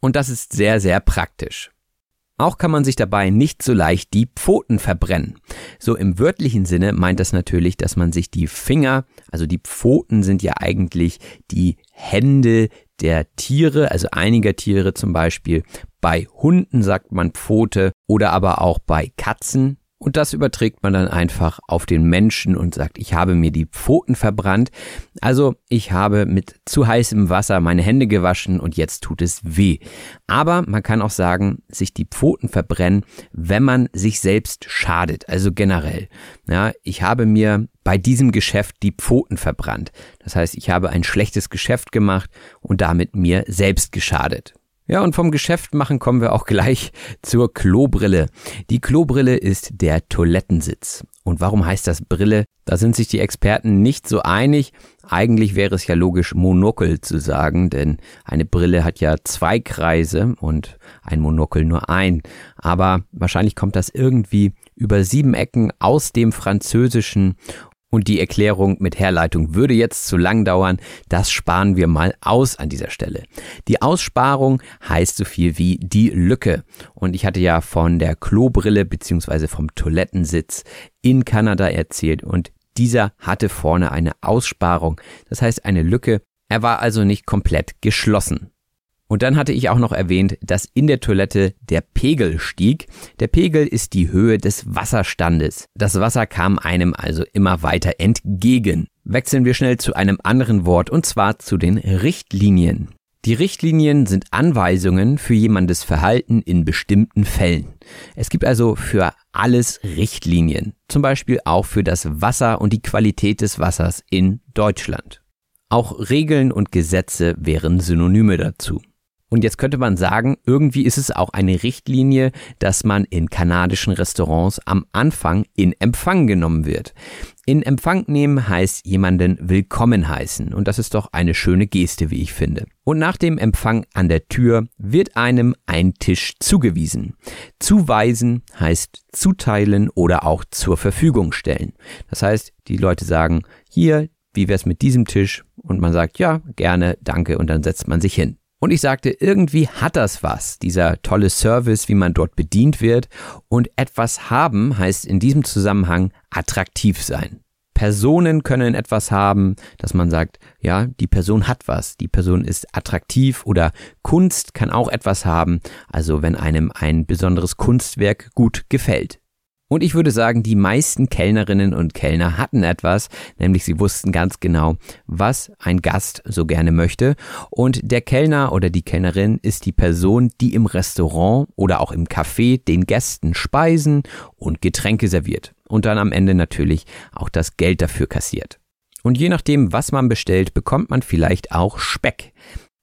Und das ist sehr, sehr praktisch. Auch kann man sich dabei nicht so leicht die Pfoten verbrennen. So im wörtlichen Sinne meint das natürlich, dass man sich die Finger, also die Pfoten sind ja eigentlich die Hände der Tiere, also einiger Tiere zum Beispiel. Bei Hunden sagt man Pfote oder aber auch bei Katzen. Und das überträgt man dann einfach auf den Menschen und sagt, ich habe mir die Pfoten verbrannt. Also ich habe mit zu heißem Wasser meine Hände gewaschen und jetzt tut es weh. Aber man kann auch sagen, sich die Pfoten verbrennen, wenn man sich selbst schadet. Also generell. Ja, ich habe mir bei diesem Geschäft die Pfoten verbrannt. Das heißt, ich habe ein schlechtes Geschäft gemacht und damit mir selbst geschadet. Ja, und vom Geschäft machen kommen wir auch gleich zur Klobrille. Die Klobrille ist der Toilettensitz. Und warum heißt das Brille? Da sind sich die Experten nicht so einig. Eigentlich wäre es ja logisch, Monokel zu sagen, denn eine Brille hat ja zwei Kreise und ein Monokel nur ein. Aber wahrscheinlich kommt das irgendwie über sieben Ecken aus dem Französischen und die Erklärung mit Herleitung würde jetzt zu lang dauern. Das sparen wir mal aus an dieser Stelle. Die Aussparung heißt so viel wie die Lücke. Und ich hatte ja von der Klobrille beziehungsweise vom Toilettensitz in Kanada erzählt und dieser hatte vorne eine Aussparung. Das heißt eine Lücke. Er war also nicht komplett geschlossen. Und dann hatte ich auch noch erwähnt, dass in der Toilette der Pegel stieg. Der Pegel ist die Höhe des Wasserstandes. Das Wasser kam einem also immer weiter entgegen. Wechseln wir schnell zu einem anderen Wort und zwar zu den Richtlinien. Die Richtlinien sind Anweisungen für jemandes Verhalten in bestimmten Fällen. Es gibt also für alles Richtlinien, zum Beispiel auch für das Wasser und die Qualität des Wassers in Deutschland. Auch Regeln und Gesetze wären Synonyme dazu. Und jetzt könnte man sagen, irgendwie ist es auch eine Richtlinie, dass man in kanadischen Restaurants am Anfang in Empfang genommen wird. In Empfang nehmen heißt jemanden willkommen heißen und das ist doch eine schöne Geste, wie ich finde. Und nach dem Empfang an der Tür wird einem ein Tisch zugewiesen. Zuweisen heißt zuteilen oder auch zur Verfügung stellen. Das heißt, die Leute sagen, hier, wie wär's mit diesem Tisch? Und man sagt, ja, gerne, danke und dann setzt man sich hin. Und ich sagte, irgendwie hat das was, dieser tolle Service, wie man dort bedient wird. Und etwas haben heißt in diesem Zusammenhang attraktiv sein. Personen können etwas haben, dass man sagt, ja, die Person hat was, die Person ist attraktiv oder Kunst kann auch etwas haben, also wenn einem ein besonderes Kunstwerk gut gefällt. Und ich würde sagen, die meisten Kellnerinnen und Kellner hatten etwas, nämlich sie wussten ganz genau, was ein Gast so gerne möchte. Und der Kellner oder die Kellnerin ist die Person, die im Restaurant oder auch im Café den Gästen Speisen und Getränke serviert. Und dann am Ende natürlich auch das Geld dafür kassiert. Und je nachdem, was man bestellt, bekommt man vielleicht auch Speck.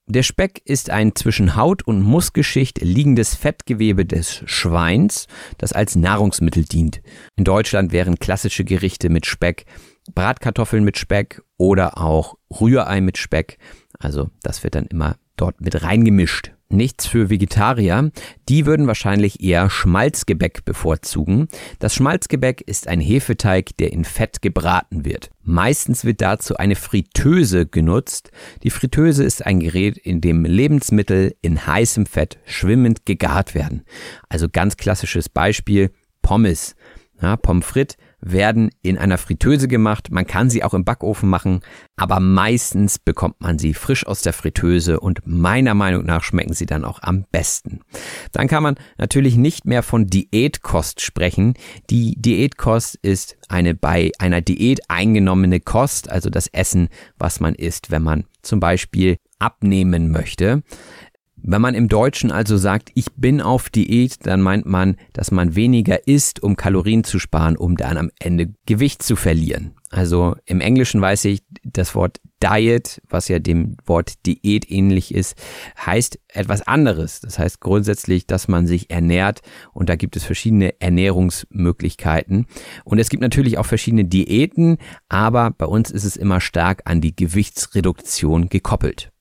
Der Speck ist ein zwischen Haut und Mussschicht liegendes Fettgewebe des Schweins, das als Nahrungsmittel dient. In Deutschland wären klassische Gerichte mit Speck Bratkartoffeln mit Speck oder auch Rührei mit Speck. Also das wird dann immer dort mit reingemischt nichts für Vegetarier. Die würden wahrscheinlich eher Schmalzgebäck bevorzugen. Das Schmalzgebäck ist ein Hefeteig, der in Fett gebraten wird. Meistens wird dazu eine Fritteuse genutzt. Die Fritteuse ist ein Gerät, in dem Lebensmittel in heißem Fett schwimmend gegart werden. Also ganz klassisches Beispiel Pommes. Ja, Pommes frites werden in einer Fritteuse gemacht. Man kann sie auch im Backofen machen, aber meistens bekommt man sie frisch aus der Fritteuse und meiner Meinung nach schmecken sie dann auch am besten. Dann kann man natürlich nicht mehr von Diätkost sprechen. Die Diätkost ist eine bei einer Diät eingenommene Kost, also das Essen, was man isst, wenn man zum Beispiel abnehmen möchte. Wenn man im Deutschen also sagt, ich bin auf Diät, dann meint man, dass man weniger isst, um Kalorien zu sparen, um dann am Ende Gewicht zu verlieren. Also im Englischen weiß ich, das Wort Diet, was ja dem Wort Diät ähnlich ist, heißt etwas anderes. Das heißt grundsätzlich, dass man sich ernährt und da gibt es verschiedene Ernährungsmöglichkeiten. Und es gibt natürlich auch verschiedene Diäten, aber bei uns ist es immer stark an die Gewichtsreduktion gekoppelt.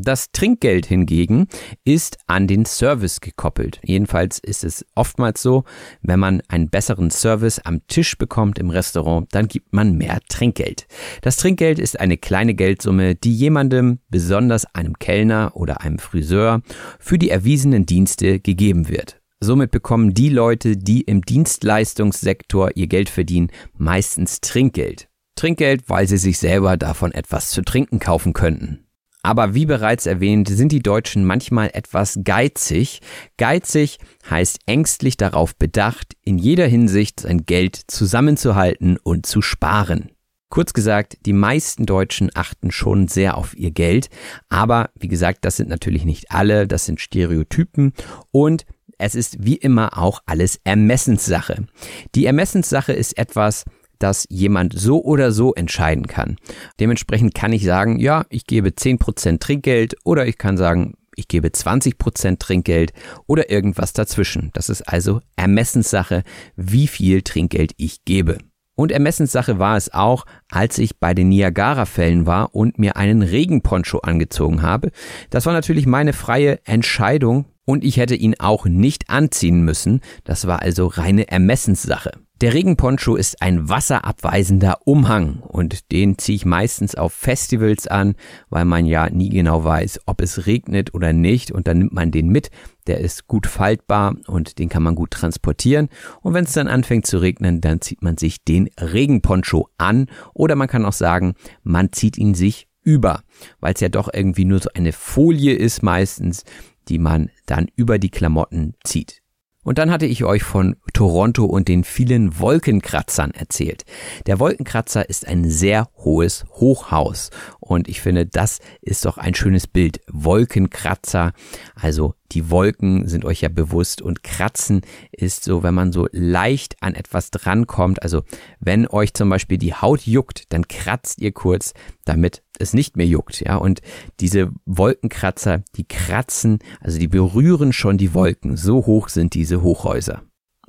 Das Trinkgeld hingegen ist an den Service gekoppelt. Jedenfalls ist es oftmals so, wenn man einen besseren Service am Tisch bekommt im Restaurant, dann gibt man mehr Trinkgeld. Das Trinkgeld ist eine kleine Geldsumme, die jemandem, besonders einem Kellner oder einem Friseur, für die erwiesenen Dienste gegeben wird. Somit bekommen die Leute, die im Dienstleistungssektor ihr Geld verdienen, meistens Trinkgeld. Trinkgeld, weil sie sich selber davon etwas zu trinken kaufen könnten. Aber wie bereits erwähnt, sind die Deutschen manchmal etwas geizig. Geizig heißt ängstlich darauf bedacht, in jeder Hinsicht sein Geld zusammenzuhalten und zu sparen. Kurz gesagt, die meisten Deutschen achten schon sehr auf ihr Geld, aber wie gesagt, das sind natürlich nicht alle, das sind Stereotypen und es ist wie immer auch alles Ermessenssache. Die Ermessenssache ist etwas, dass jemand so oder so entscheiden kann. Dementsprechend kann ich sagen, ja, ich gebe 10% Trinkgeld oder ich kann sagen, ich gebe 20% Trinkgeld oder irgendwas dazwischen. Das ist also Ermessenssache, wie viel Trinkgeld ich gebe. Und Ermessenssache war es auch, als ich bei den Niagara-Fällen war und mir einen Regenponcho angezogen habe. Das war natürlich meine freie Entscheidung und ich hätte ihn auch nicht anziehen müssen. Das war also reine Ermessenssache. Der Regenponcho ist ein wasserabweisender Umhang und den ziehe ich meistens auf Festivals an, weil man ja nie genau weiß, ob es regnet oder nicht und dann nimmt man den mit. Der ist gut faltbar und den kann man gut transportieren und wenn es dann anfängt zu regnen, dann zieht man sich den Regenponcho an oder man kann auch sagen, man zieht ihn sich über, weil es ja doch irgendwie nur so eine Folie ist meistens, die man dann über die Klamotten zieht. Und dann hatte ich euch von Toronto und den vielen Wolkenkratzern erzählt. Der Wolkenkratzer ist ein sehr hohes Hochhaus und ich finde, das ist doch ein schönes Bild. Wolkenkratzer, also die Wolken sind euch ja bewusst und kratzen ist so, wenn man so leicht an etwas drankommt. Also wenn euch zum Beispiel die Haut juckt, dann kratzt ihr kurz, damit es nicht mehr juckt. Ja, und diese Wolkenkratzer, die kratzen, also die berühren schon die Wolken. So hoch sind diese Hochhäuser.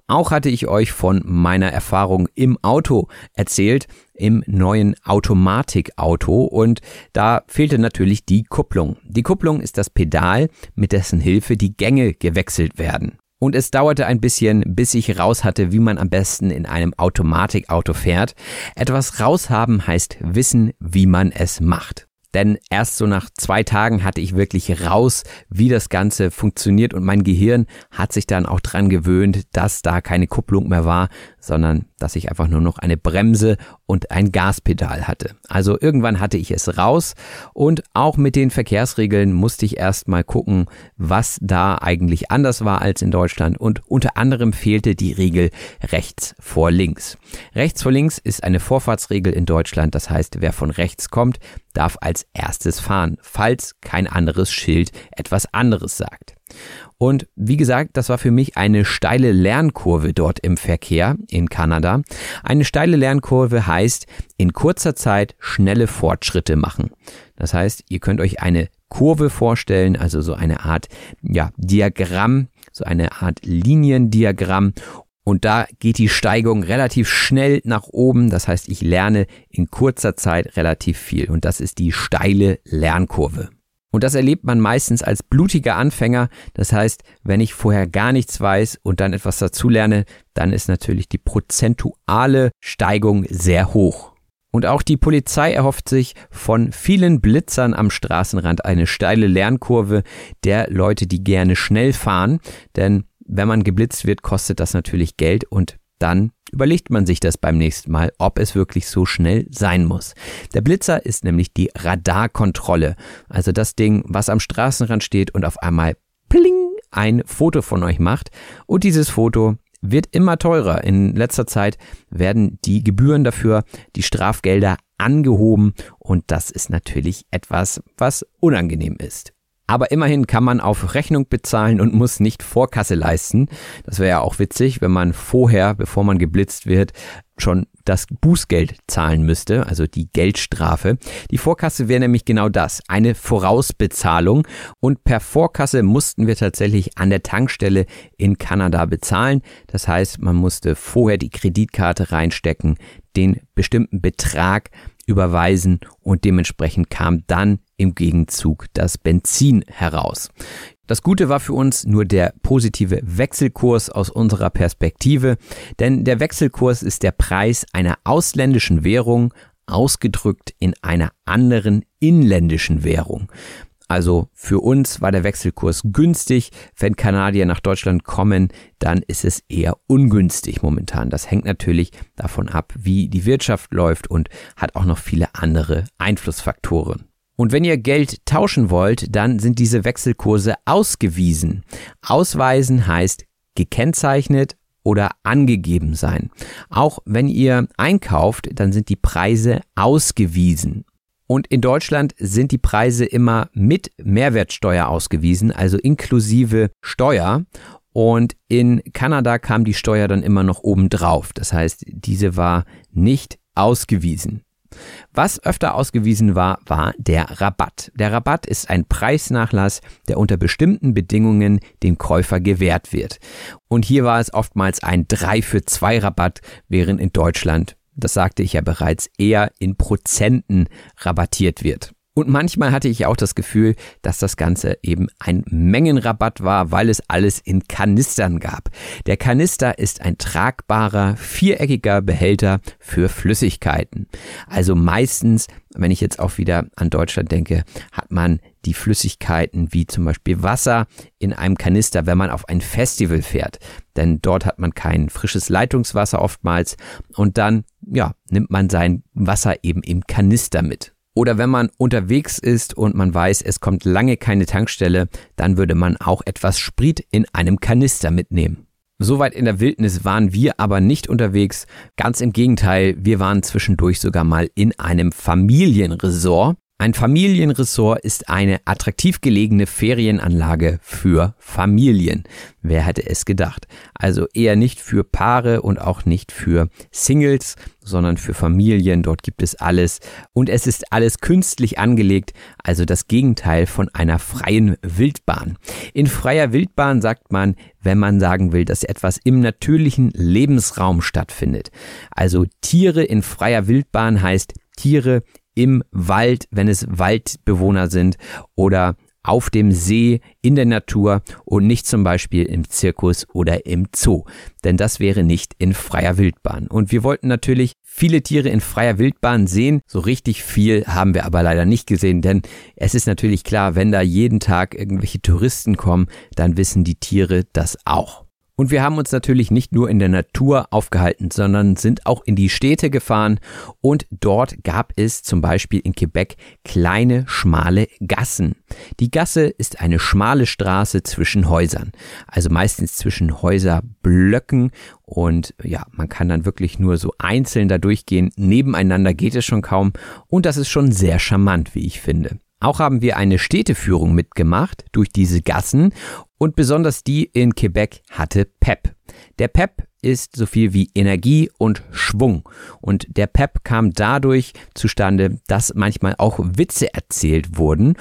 Auch hatte ich euch von meiner Erfahrung im Auto erzählt, im neuen Automatikauto und da fehlte natürlich die Kupplung. Die Kupplung ist das Pedal, mit dessen Hilfe die Gänge gewechselt werden. Und es dauerte ein bisschen, bis ich raus hatte, wie man am besten in einem Automatikauto fährt. Etwas raushaben heißt wissen, wie man es macht. Denn erst so nach zwei Tagen hatte ich wirklich raus, wie das Ganze funktioniert und mein Gehirn hat sich dann auch dran gewöhnt, dass da keine Kupplung mehr war, sondern dass ich einfach nur noch eine Bremse und ein Gaspedal hatte. Also irgendwann hatte ich es raus und auch mit den Verkehrsregeln musste ich erst mal gucken, was da eigentlich anders war als in Deutschland und unter anderem fehlte die Regel rechts vor links. Rechts vor links ist eine Vorfahrtsregel in Deutschland, das heißt, wer von rechts kommt, darf als erstes fahren, falls kein anderes Schild etwas anderes sagt. Und wie gesagt, das war für mich eine steile Lernkurve dort im Verkehr in Kanada. Eine steile Lernkurve heißt, in kurzer Zeit schnelle Fortschritte machen. Das heißt, ihr könnt euch eine Kurve vorstellen, also so eine Art ja, Diagramm, so eine Art Liniendiagramm und da geht die Steigung relativ schnell nach oben. Das heißt, ich lerne in kurzer Zeit relativ viel. Und das ist die steile Lernkurve. Und das erlebt man meistens als blutiger Anfänger. Das heißt, wenn ich vorher gar nichts weiß und dann etwas dazu lerne, dann ist natürlich die prozentuale Steigung sehr hoch. Und auch die Polizei erhofft sich von vielen Blitzern am Straßenrand eine steile Lernkurve der Leute, die gerne schnell fahren. Denn wenn man geblitzt wird, kostet das natürlich Geld und dann überlegt man sich das beim nächsten Mal, ob es wirklich so schnell sein muss. Der Blitzer ist nämlich die Radarkontrolle, also das Ding, was am Straßenrand steht und auf einmal pling ein Foto von euch macht und dieses Foto wird immer teurer. In letzter Zeit werden die Gebühren dafür, die Strafgelder angehoben und das ist natürlich etwas, was unangenehm ist. Aber immerhin kann man auf Rechnung bezahlen und muss nicht Vorkasse leisten. Das wäre ja auch witzig, wenn man vorher, bevor man geblitzt wird, schon das Bußgeld zahlen müsste, also die Geldstrafe. Die Vorkasse wäre nämlich genau das, eine Vorausbezahlung. Und per Vorkasse mussten wir tatsächlich an der Tankstelle in Kanada bezahlen. Das heißt, man musste vorher die Kreditkarte reinstecken, den bestimmten Betrag überweisen und dementsprechend kam dann im Gegenzug das Benzin heraus. Das Gute war für uns nur der positive Wechselkurs aus unserer Perspektive, denn der Wechselkurs ist der Preis einer ausländischen Währung ausgedrückt in einer anderen inländischen Währung. Also für uns war der Wechselkurs günstig. Wenn Kanadier nach Deutschland kommen, dann ist es eher ungünstig momentan. Das hängt natürlich davon ab, wie die Wirtschaft läuft und hat auch noch viele andere Einflussfaktoren. Und wenn ihr Geld tauschen wollt, dann sind diese Wechselkurse ausgewiesen. Ausweisen heißt gekennzeichnet oder angegeben sein. Auch wenn ihr einkauft, dann sind die Preise ausgewiesen. Und in Deutschland sind die Preise immer mit Mehrwertsteuer ausgewiesen, also inklusive Steuer. Und in Kanada kam die Steuer dann immer noch obendrauf. Das heißt, diese war nicht ausgewiesen. Was öfter ausgewiesen war, war der Rabatt. Der Rabatt ist ein Preisnachlass, der unter bestimmten Bedingungen dem Käufer gewährt wird. Und hier war es oftmals ein 3 für 2 Rabatt, während in Deutschland das sagte ich ja bereits, eher in Prozenten rabattiert wird. Und manchmal hatte ich auch das Gefühl, dass das Ganze eben ein Mengenrabatt war, weil es alles in Kanistern gab. Der Kanister ist ein tragbarer, viereckiger Behälter für Flüssigkeiten. Also meistens, wenn ich jetzt auch wieder an Deutschland denke, hat man die Flüssigkeiten wie zum Beispiel Wasser in einem Kanister, wenn man auf ein Festival fährt. Denn dort hat man kein frisches Leitungswasser oftmals und dann, ja, nimmt man sein Wasser eben im Kanister mit. Oder wenn man unterwegs ist und man weiß, es kommt lange keine Tankstelle, dann würde man auch etwas Sprit in einem Kanister mitnehmen. Soweit in der Wildnis waren wir aber nicht unterwegs. Ganz im Gegenteil, wir waren zwischendurch sogar mal in einem Familienresort. Ein Familienresort ist eine attraktiv gelegene Ferienanlage für Familien. Wer hätte es gedacht? Also eher nicht für Paare und auch nicht für Singles, sondern für Familien. Dort gibt es alles und es ist alles künstlich angelegt, also das Gegenteil von einer freien Wildbahn. In freier Wildbahn sagt man, wenn man sagen will, dass etwas im natürlichen Lebensraum stattfindet. Also Tiere in freier Wildbahn heißt Tiere im Wald, wenn es Waldbewohner sind oder auf dem See, in der Natur und nicht zum Beispiel im Zirkus oder im Zoo. Denn das wäre nicht in freier Wildbahn. Und wir wollten natürlich viele Tiere in freier Wildbahn sehen. So richtig viel haben wir aber leider nicht gesehen, denn es ist natürlich klar, wenn da jeden Tag irgendwelche Touristen kommen, dann wissen die Tiere das auch. Und wir haben uns natürlich nicht nur in der Natur aufgehalten, sondern sind auch in die Städte gefahren und dort gab es zum Beispiel in Quebec kleine, schmale Gassen. Die Gasse ist eine schmale Straße zwischen Häusern, also meistens zwischen Häuserblöcken und ja, man kann dann wirklich nur so einzeln da durchgehen. Nebeneinander geht es schon kaum und das ist schon sehr charmant, wie ich finde. Auch haben wir eine Städteführung mitgemacht durch diese Gassen und besonders die in Quebec hatte Pep. Der Pep ist so viel wie Energie und Schwung. Und der Pep kam dadurch zustande, dass manchmal auch Witze erzählt wurden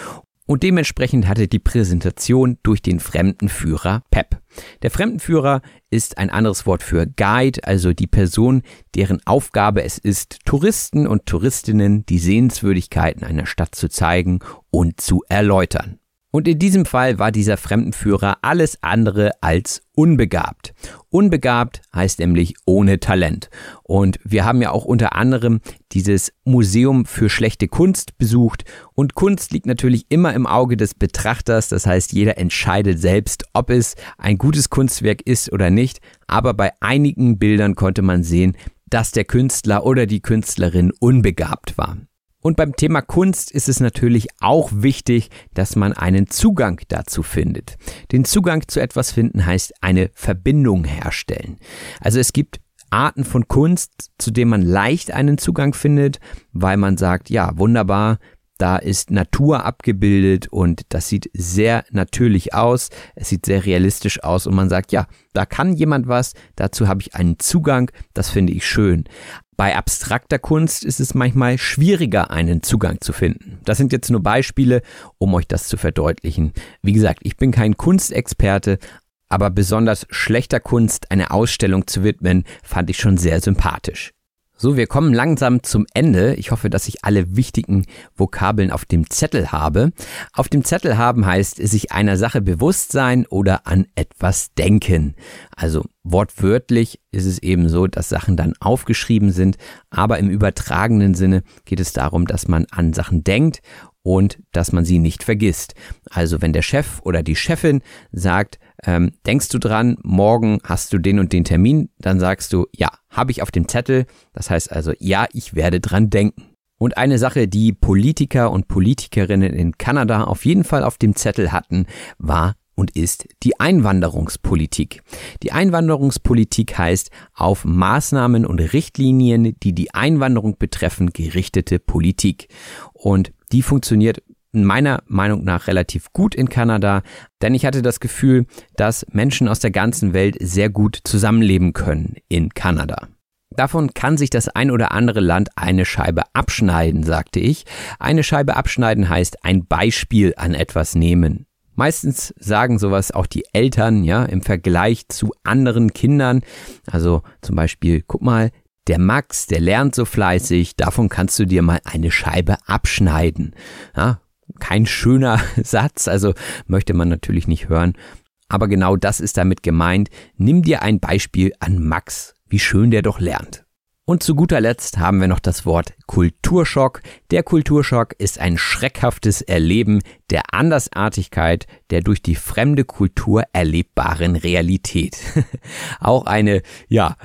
und dementsprechend hatte die Präsentation durch den Fremdenführer PEP. Der Fremdenführer ist ein anderes Wort für Guide, also die Person, deren Aufgabe es ist, Touristen und Touristinnen die Sehenswürdigkeiten einer Stadt zu zeigen und zu erläutern. Und in diesem Fall war dieser Fremdenführer alles andere als unbegabt. Unbegabt heißt nämlich ohne Talent. Und wir haben ja auch unter anderem dieses Museum für schlechte Kunst besucht. Und Kunst liegt natürlich immer im Auge des Betrachters. Das heißt, jeder entscheidet selbst, ob es ein gutes Kunstwerk ist oder nicht. Aber bei einigen Bildern konnte man sehen, dass der Künstler oder die Künstlerin unbegabt war. Und beim Thema Kunst ist es natürlich auch wichtig, dass man einen Zugang dazu findet. Den Zugang zu etwas finden heißt eine Verbindung herstellen. Also es gibt Arten von Kunst, zu denen man leicht einen Zugang findet, weil man sagt, ja, wunderbar, Da ist Natur abgebildet und das sieht sehr natürlich aus. Es sieht sehr realistisch aus und man sagt, ja, da kann jemand was, dazu habe ich einen Zugang, das finde ich schön. Bei abstrakter Kunst ist es manchmal schwieriger, einen Zugang zu finden. Das sind jetzt nur Beispiele, um euch das zu verdeutlichen. Wie gesagt, ich bin kein Kunstexperte, aber besonders schlechter Kunst eine Ausstellung zu widmen, fand ich schon sehr sympathisch. So, wir kommen langsam zum Ende. Ich hoffe, dass ich alle wichtigen Vokabeln auf dem Zettel habe. Auf dem Zettel haben heißt sich einer Sache bewusst sein oder an etwas denken. Also wortwörtlich ist es eben so, dass Sachen dann aufgeschrieben sind, aber im übertragenen Sinne geht es darum, dass man an Sachen denkt und dass man sie nicht vergisst. Also wenn der Chef oder die Chefin sagt, ähm, denkst du dran, morgen hast du den und den Termin, dann sagst du, ja, habe ich auf dem Zettel. Das heißt also, ja, ich werde dran denken. Und eine Sache, die Politiker und Politikerinnen in Kanada auf jeden Fall auf dem Zettel hatten, war und ist die Einwanderungspolitik. Die Einwanderungspolitik heißt auf Maßnahmen und Richtlinien, die die Einwanderung betreffen, gerichtete Politik. Und die funktioniert meiner Meinung nach relativ gut in Kanada, denn ich hatte das Gefühl, dass Menschen aus der ganzen Welt sehr gut zusammenleben können in Kanada. Davon kann sich das ein oder andere Land eine Scheibe abschneiden, sagte ich. Eine Scheibe abschneiden heißt ein Beispiel an etwas nehmen. Meistens sagen sowas auch die Eltern, ja, im Vergleich zu anderen Kindern. Also zum Beispiel, guck mal, der Max, der lernt so fleißig, davon kannst du dir mal eine Scheibe abschneiden. Ja, kein schöner Satz, also möchte man natürlich nicht hören. Aber genau das ist damit gemeint. Nimm dir ein Beispiel an Max, wie schön der doch lernt. Und zu guter Letzt haben wir noch das Wort Kulturschock. Der Kulturschock ist ein schreckhaftes Erleben der Andersartigkeit der durch die fremde Kultur erlebbaren Realität. Auch eine, ja,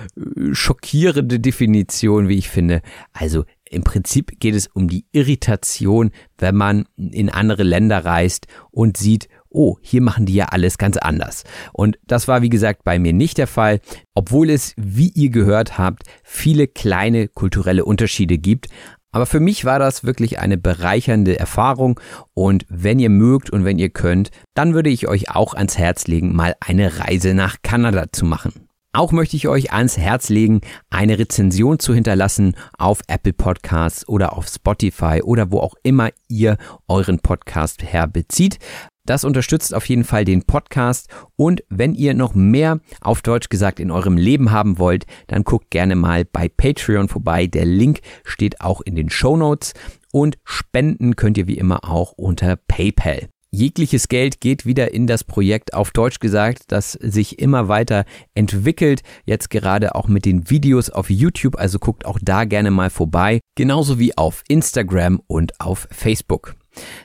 schockierende Definition, wie ich finde. Also im Prinzip geht es um die Irritation, wenn man in andere Länder reist und sieht, oh, hier machen die ja alles ganz anders. Und das war, wie gesagt, bei mir nicht der Fall, obwohl es, wie ihr gehört habt, viele kleine kulturelle Unterschiede gibt. Aber für mich war das wirklich eine bereichernde Erfahrung und wenn ihr mögt und wenn ihr könnt, dann würde ich euch auch ans Herz legen, mal eine Reise nach Kanada zu machen. Auch möchte ich euch ans Herz legen, eine Rezension zu hinterlassen auf Apple Podcasts oder auf Spotify oder wo auch immer ihr euren Podcast herbezieht. Das unterstützt auf jeden Fall den Podcast und wenn ihr noch mehr auf Deutsch gesagt in eurem Leben haben wollt, dann guckt gerne mal bei Patreon vorbei. Der Link steht auch in den Show Notes und spenden könnt ihr wie immer auch unter PayPal. Jegliches Geld geht wieder in das Projekt auf Deutsch gesagt, das sich immer weiter entwickelt. Jetzt gerade auch mit den Videos auf YouTube, also guckt auch da gerne mal vorbei. Genauso wie auf Instagram und auf Facebook.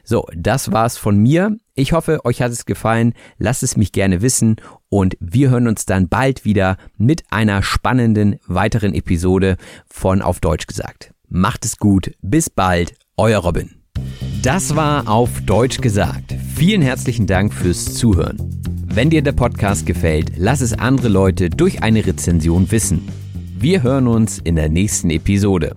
So, das war's von mir. Ich hoffe, euch hat es gefallen. Lasst es mich gerne wissen und wir hören uns dann bald wieder mit einer spannenden weiteren Episode von Auf Deutsch gesagt. Macht es gut. Bis bald. Euer Robin. Das war Auf Deutsch gesagt. Vielen herzlichen Dank fürs Zuhören. Wenn dir der Podcast gefällt, lass es andere Leute durch eine Rezension wissen. Wir hören uns in der nächsten Episode.